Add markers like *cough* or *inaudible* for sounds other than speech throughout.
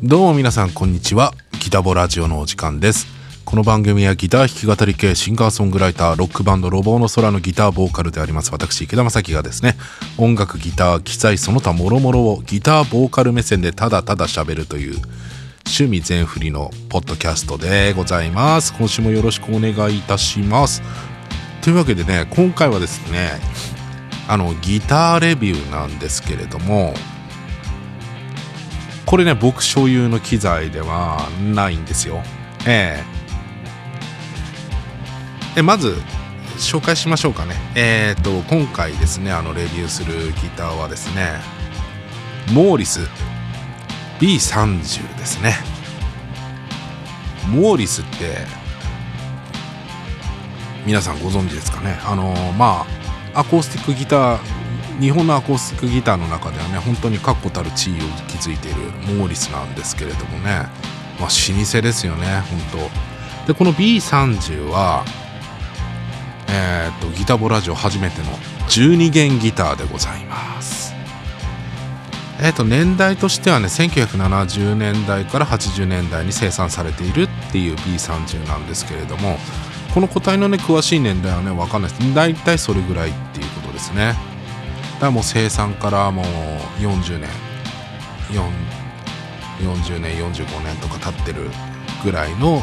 どうも皆さんこんにちは。ギタボラジオのお時間です。この番組はギター弾き語り系シンガーソングライターロックバンドロボーの空のギターボーカルであります私池田正樹がですね音楽ギター機材その他諸々をギターボーカル目線でただただ喋るという趣味全振りのポッドキャストでございます。今週もよろしくお願いいたします。というわけでね今回はですねあのギターレビューなんですけれどもこれね僕所有の機材ではないんですよ。ええ。えまず紹介しましょうかね。えっ、ー、と今回ですねあのレビューするギターはですねモーリス B30 ですね。モーリスって皆さんご存知ですかね？あのまあアコースティックギター日本のアコースティックギターの中ではね本当に確固たる地位を築いているモーリスなんですけれどもね。まあ老舗ですよね本当。でこの B30 はえー、っとギターボラジオ初めての12弦ギターでございます。えー、っと年代としてはね1970年代から80年代に生産されているっていう B30 なんですけれどもこの個体のね詳しい年代はね分かんないです。大体それぐらいっていうことですね。からもう生産からもう40年40年45年とか経ってるぐらいの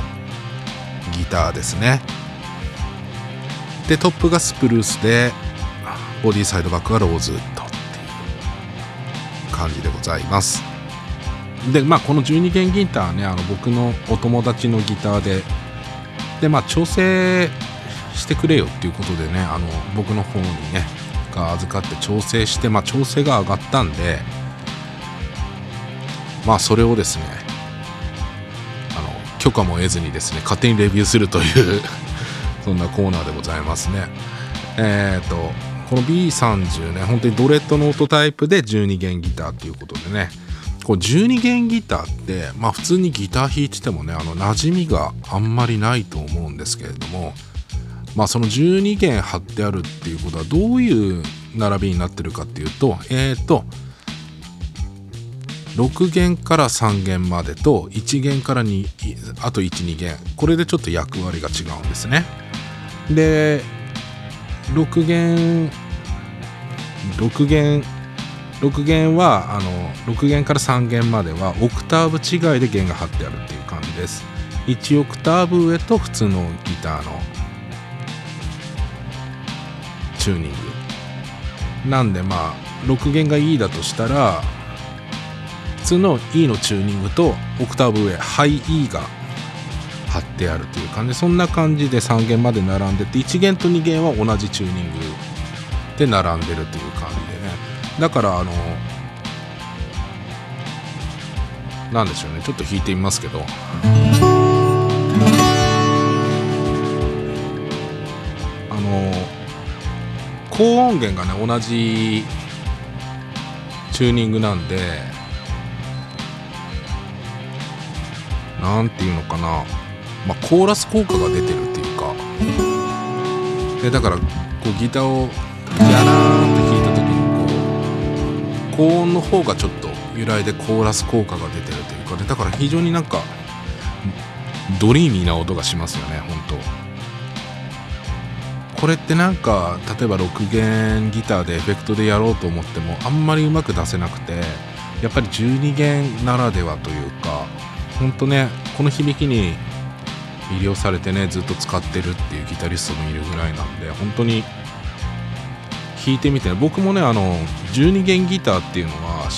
ギターですね。でトップがスプルースでボディサイドバックがローズウッドっていう感じでございます。でまあこの12弦ギターねあの僕のお友達のギターででまあ調整してくれよっていうことでねあの僕の方にねが預かって調整して、まあ、調整が上がったんでまあそれをですねあの許可も得ずにですね勝手にレビューするという *laughs* そんなコーナーでございますね。えっ、ー、とこの B30 ね本当にドレッドノートタイプで12弦ギターっていうことでねこう12弦ギターってまあ普通にギター弾いててもねあの馴染みがあんまりないと思うんですけれどもまあ、その12弦貼ってあるっていうことはどういう並びになってるかっていうとえっ、ー、と6弦から3弦までと1弦から2あと12弦。これでちょっと役割が違うんですね。で6弦6弦6弦はあの6弦から3弦まではオクターブ違いで弦が張ってあるっていう感じです。1オクターブ上と普通のギターのチューニング。なんでまあ6弦が E だとしたら普通の E のチューニングとオクターブ上ハイ E が貼ってあるという感じ。そんな感じで3弦まで並んでて1弦と2弦は同じチューニングで並んでるという感じでね。だからあのなんでしょうね。ちょっと弾いてみますけど。高音源がね同じチューニングなんでなんていうのかな、まあ、コーラス効果が出てるっていうか。でだからこうギターをギャラーンって弾いた時にこう高音の方がちょっと由来でコーラス効果が出てるというかね。だから非常になんかドリーミーな音がしますよね本当。これってなんか例えば6弦ギターでエフェクトでやろうと思ってもあんまりうまく出せなくてやっぱり12弦ならではというかほんとねこの響きに魅了されてねずっと使ってるっていうギタリストもいるぐらいなんで本当に弾いてみて、ね、僕もねあの12弦ギターっていうのは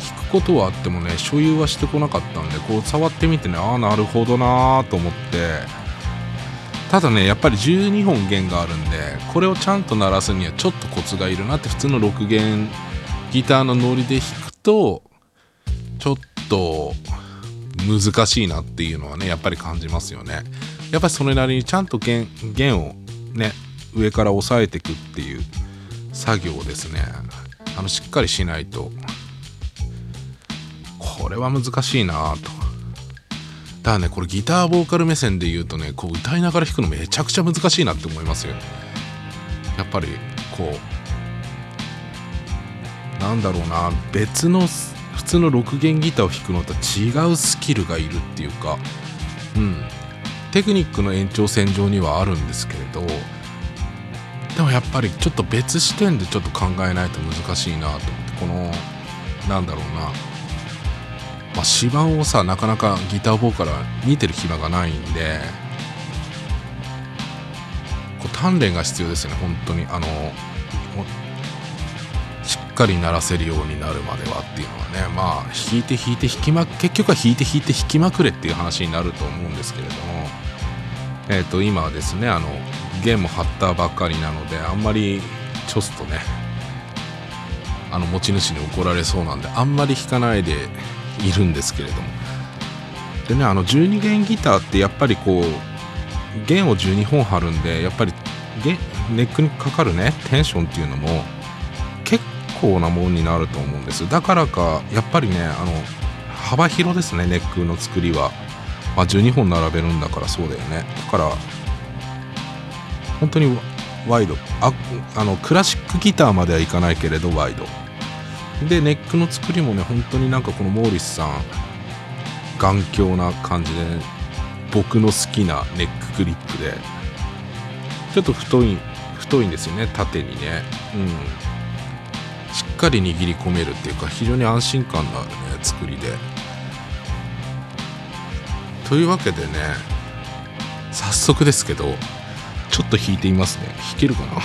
弾くことはあってもね所有はしてこなかったんでこう触ってみてねああなるほどなーと思ってただねやっぱり12本弦があるんでこれをちゃんと鳴らすにはちょっとコツがいるなって普通の6弦ギターのノリで弾くとちょっと難しいなっていうのはねやっぱり感じますよね。やっぱりそれなりにちゃんと弦弦をね上から押さえていくっていう作業ですね。あのしっかりしないと。これは難しいなと。だねこれギターボーカル目線で言うとねこう歌いながら弾くのめちゃくちゃ難しいなって思いますよ。やっぱりこうなんだろうな別の普通の6弦ギターを弾くのと違うスキルがいるっていうかうん。テクニックの延長線上にはあるんですけれどでもやっぱりちょっと別視点でちょっと考えないと難しいなと思ってこのなんだろうな、まあ、指板をさなかなかギターボーカルは見てる暇がないんでこう鍛錬が必要ですよね本当に。あのしっかり鳴らせるようになるまではっていうのはね。まあ弾いて弾いて弾きま結局は弾いて弾いて弾きまくれっていう話になると思うんですけれども。えっ、ー、と今はですねあの弦も張ったばっかりなのであんまりちょっとねあの持ち主に怒られそうなんであんまり弾かないでいるんですけれども。でねあの12弦ギターってやっぱりこう弦を12本張るんでやっぱりネックにかかるねテンションっていうのも結構なものになると思うんです。だからかやっぱりねあの幅広ですねネックの作りは、まあ、12本並べるんだからそうだよね。だから本当にワイド。ああのクラシックギターまではいかないけれどワイド。でネックの作りもね本当になんかこのモーリスさん頑強な感じで、ね、僕の好きなネックグリップでちょっと太い太いんですよね縦にね。うん。しっかり握り込めるっていうか非常に安心感のあるね作りで。というわけでね早速ですけどちょっと弾いてみますね。弾けるかな？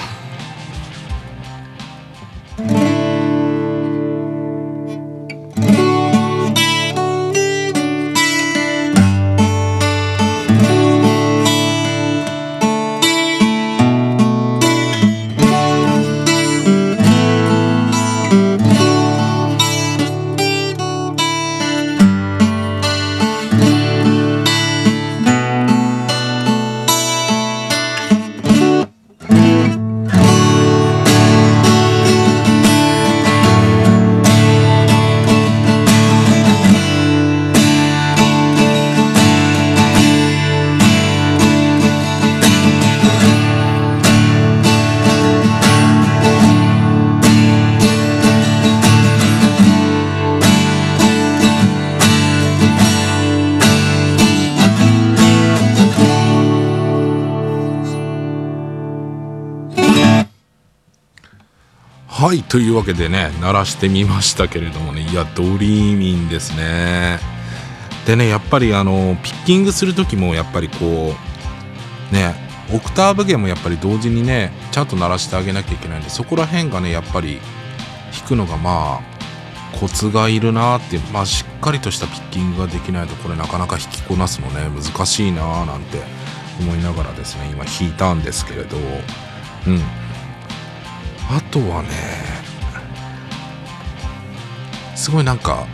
はいというわけでね鳴らしてみましたけれどもねいやドリーミンですね。でねやっぱりあのピッキングする時もやっぱりこうねオクターブ弦もやっぱり同時にねちゃんと鳴らしてあげなきゃいけないんでそこら辺がねやっぱり弾くのがまあコツがいるなっていうまあしっかりとしたピッキングができないとこれなかなか弾きこなすのね難しいななんて思いながらですね今弾いたんですけれど。うん。あとはねすごいなんか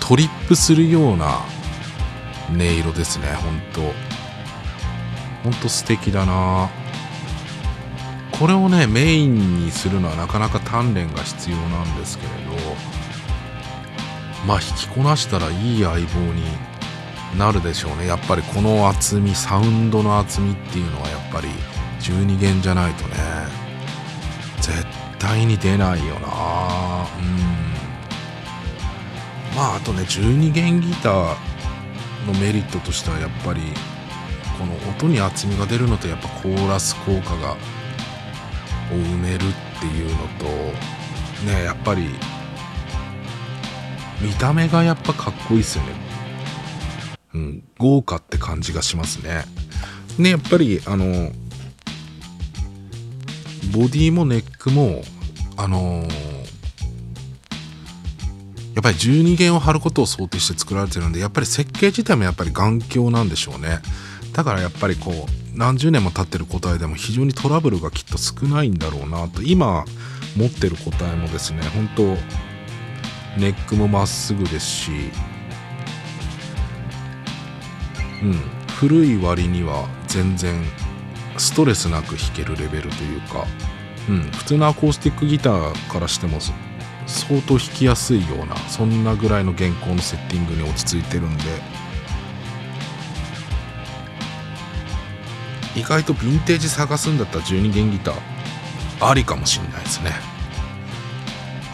トリップするような音色ですねほんと。ほんと素敵だな。これをねメインにするのはなかなか鍛錬が必要なんですけれどまあ弾きこなしたらいい相棒になるでしょうね。やっぱりこの厚みサウンドの厚みっていうのはやっぱり12弦じゃないとね絶対に出ないよな。うん。まああとね12弦ギターのメリットとしてはやっぱりこの音に厚みが出るのとやっぱコーラス効果がを埋めるっていうのとねやっぱり見た目がやっぱかっこいいっすよね。うん豪華って感じがしますね。ねやっぱりあのボディもネックもあのー、やっぱり12弦を張ることを想定して作られてるんでやっぱり設計自体もやっぱり頑強なんでしょうね。だからやっぱりこう何十年も経ってる個体でも非常にトラブルがきっと少ないんだろうなと今持ってる個体もですね本当ネックもまっすぐですしうん古い割には全然ストレスなく弾けるレベルというか、うん、普通のアコースティックギターからしても相当弾きやすいようなそんなぐらいの原稿のセッティングに落ち着いてるんで意外とヴィンテージ探すんだったら12弦ギターありかもしんないですね。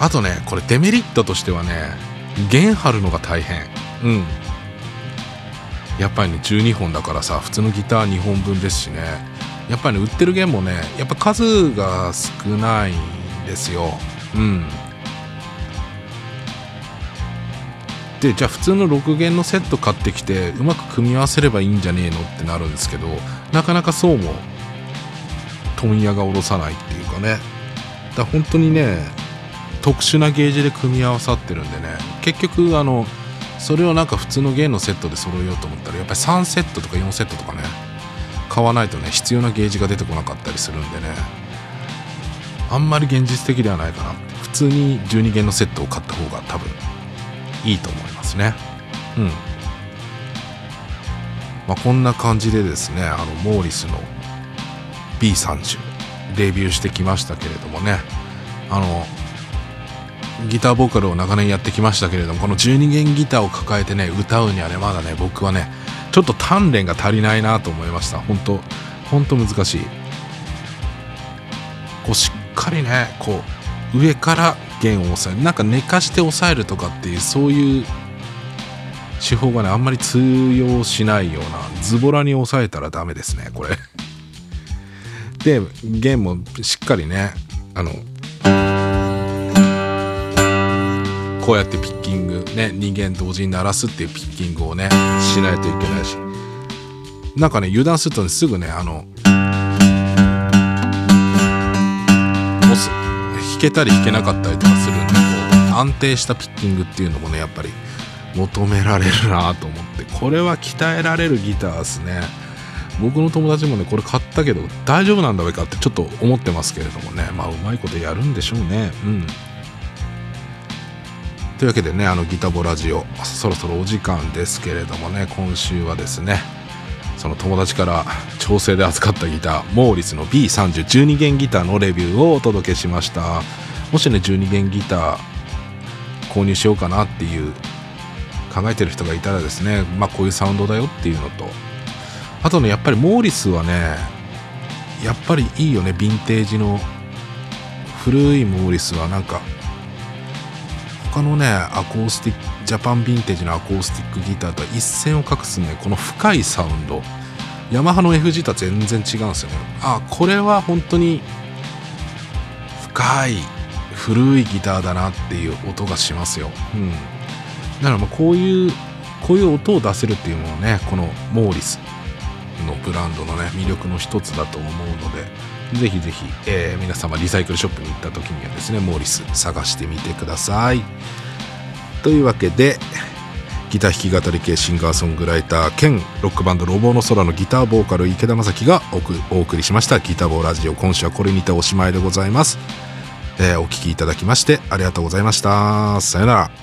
あとねこれデメリットとしてはね弦張るのが大変。うん。やっぱりね12本だからさ普通のギター2本分ですしね。やっぱりね売ってる弦もねやっぱ数が少ないんですよ。うん。でじゃあ普通の6弦のセット買ってきてうまく組み合わせればいいんじゃねえのってなるんですけどなかなかそうも問屋が下ろさないっていうかね。だ本当にね特殊なゲージで組み合わさってるんでね。結局あのそれをなんか普通の弦のセットで揃えようと思ったらやっぱり3セットとか4セットとかね買わないとね必要なゲージが出てこなかったりするんでね。あんまり現実的ではないかな。普通に12弦のセットを買った方が多分いいと思いますね。うん。まあこんな感じでですねあのモーリスの B30 デビューしてきましたけれどもね。あのギターボーカルを長年やってきましたけれどもこの12弦ギターを抱えてね歌うにはねまだね僕はねちょっと鍛錬が足りないなと思いました。本当本当難しい。こうしっかりねこう上から弦を押さえる。なんか寝かして押さえるとかっていうそういう手法がねあんまり通用しないようなズボラに押さえたらダメですねこれ。で弦もしっかりねあのこうやってピッキングね人間同時に鳴らすっていうピッキングをねしないといけないし。なんかね油断するとねすぐねあの押す弾けたり弾けなかったりとかするんでこう安定したピッキングっていうのもねやっぱり求められるなと思って。これは鍛えられるギターですね。僕の友達もねこれ買ったけど大丈夫なんだろうかってちょっと思ってますけれどもね。まあうまいことやるんでしょうね。うん。というわけでねあのギタボラジオそろそろお時間ですけれどもね今週はですねその友達から調整で扱ったギターモーリスの B3012 弦ギターのレビューをお届けしました。もしね12弦ギター購入しようかなっていう考えてる人がいたらですねまあこういうサウンドだよっていうのと。あとねやっぱりモーリスはねやっぱりいいよねヴィンテージの。古いモーリスはなんか他のねアコースティックジャパンヴィンテージのアコースティックギターとは一線を画すねこの深いサウンド。ヤマハの FG とは全然違うんですよね。あこれは本当に深い古いギターだなっていう音がしますよ。うん。だからまこういうこういう音を出せるっていうのはねこのモーリスのブランドのね魅力の一つだと思うのでぜひぜひ、えー、皆様リサイクルショップに行った時にはですねモーリス探してみてください。というわけでギター弾き語り系シンガーソングライター兼ロックバンドロボの空のギターボーカル池田正樹がお送りしました。ギターボーラジオ今週はこれにておしまいでございます、えー、お聴きいただきましてありがとうございました。さよなら。